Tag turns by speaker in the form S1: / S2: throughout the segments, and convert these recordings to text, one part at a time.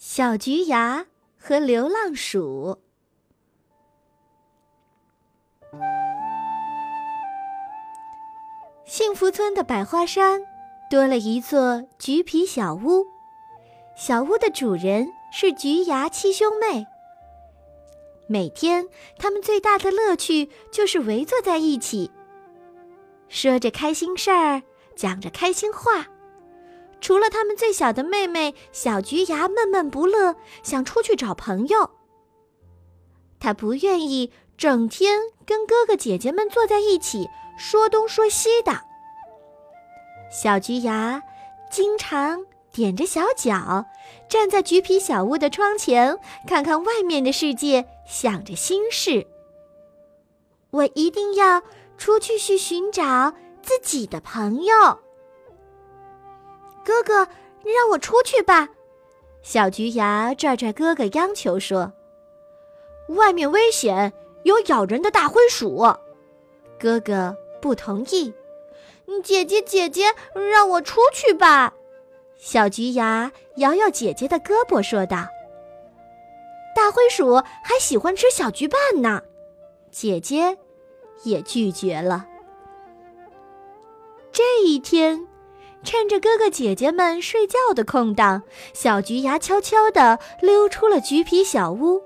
S1: 小菊牙和流浪鼠。幸福村的百花山多了一座橘皮小屋，小屋的主人是菊牙七兄妹。每天，他们最大的乐趣就是围坐在一起，说着开心事儿，讲着开心话。除了他们最小的妹妹小菊牙闷闷不乐，想出去找朋友。她不愿意整天跟哥哥姐姐们坐在一起说东说西的。小菊牙经常踮着小脚，站在橘皮小屋的窗前，看看外面的世界，想着心事。我一定要出去去寻找自己的朋友。哥哥，让我出去吧！小菊牙拽拽哥哥，央求说：“外面危险，有咬人的大灰鼠。”哥哥不同意。姐姐，姐姐，让我出去吧！小菊牙摇摇姐姐的胳膊，说道：“大灰鼠还喜欢吃小菊瓣呢。”姐姐也拒绝了。这一天。趁着哥哥姐姐们睡觉的空档，小菊牙悄悄地溜出了橘皮小屋。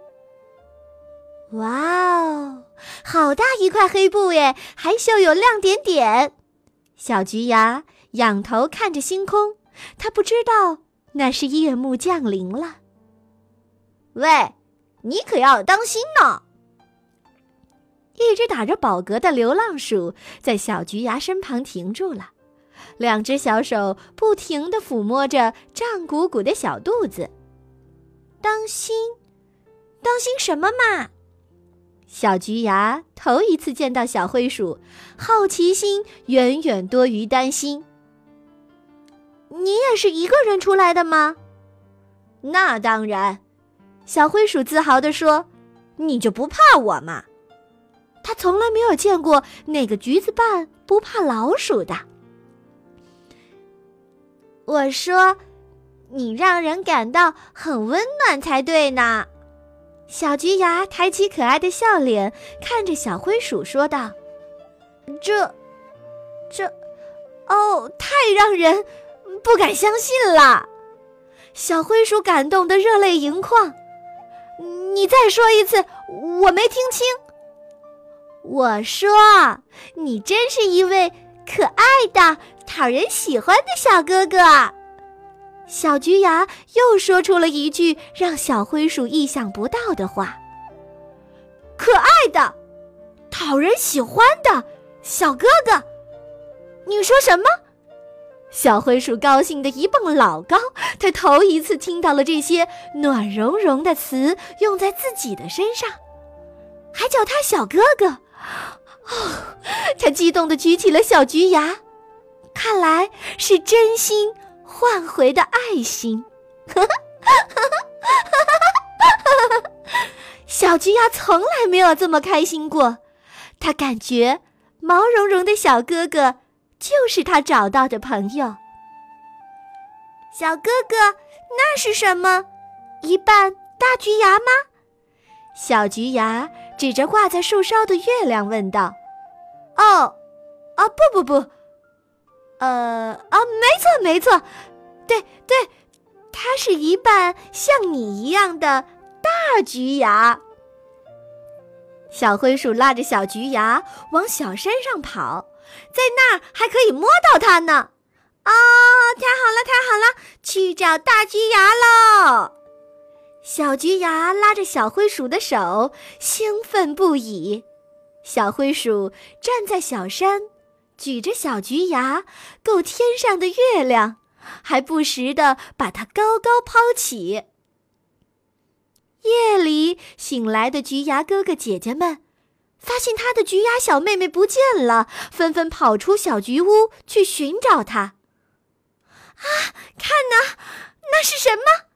S1: 哇哦，好大一块黑布耶，还绣有亮点点。小菊牙仰头看着星空，他不知道那是夜幕降临了。喂，你可要当心呢！一只打着饱嗝的流浪鼠在小菊牙身旁停住了。两只小手不停地抚摸着胀鼓鼓的小肚子。当心，当心什么嘛？小菊牙头一次见到小灰鼠，好奇心远远多于担心。你也是一个人出来的吗？那当然，小灰鼠自豪地说：“你就不怕我吗？”他从来没有见过哪个橘子瓣不怕老鼠的。我说：“你让人感到很温暖才对呢。”小菊牙抬起可爱的笑脸，看着小灰鼠说道：“这，这，哦，太让人不敢相信了。”小灰鼠感动得热泪盈眶。你再说一次，我没听清。我说：“你真是一位可爱的。”讨人喜欢的小哥哥，小菊牙又说出了一句让小灰鼠意想不到的话：“可爱的，讨人喜欢的小哥哥。”你说什么？小灰鼠高兴的一蹦老高，他头一次听到了这些暖融融的词用在自己的身上，还叫他小哥哥。哦，他激动的举起了小菊牙。看来是真心换回的爱心，小菊牙从来没有这么开心过。他感觉毛茸茸的小哥哥就是他找到的朋友。小哥哥，那是什么？一半大菊牙吗？小菊牙指着挂在树梢的月亮问道：“哦，啊，不不不。”呃啊，没错没错，对对，它是一半像你一样的大菊牙。小灰鼠拉着小菊牙往小山上跑，在那儿还可以摸到它呢。啊，太好了太好了，去找大菊牙喽！小菊牙拉着小灰鼠的手，兴奋不已。小灰鼠站在小山。举着小菊牙，够天上的月亮，还不时的把它高高抛起。夜里醒来的菊牙哥哥姐姐们，发现他的菊牙小妹妹不见了，纷纷跑出小菊屋去寻找她。啊，看呐，那是什么？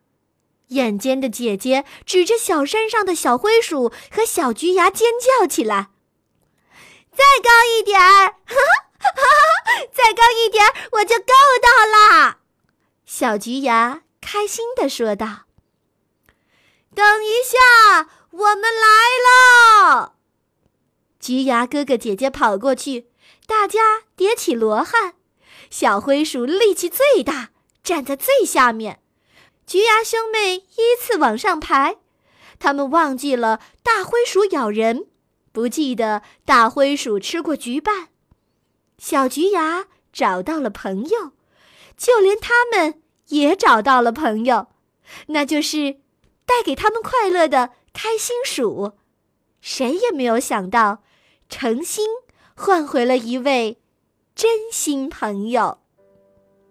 S1: 眼尖的姐姐指着小山上的小灰鼠和小菊牙尖叫起来：“再高一点儿！” 再高一点，我就够到了。小菊牙开心地说道：“等一下，我们来了！橘牙哥哥姐姐跑过去，大家叠起罗汉。小灰鼠力气最大，站在最下面。橘牙兄妹依次往上排。他们忘记了大灰鼠咬人，不记得大灰鼠吃过橘瓣。小菊牙找到了朋友，就连他们也找到了朋友，那就是带给他们快乐的开心鼠。谁也没有想到，诚心换回了一位真心朋友。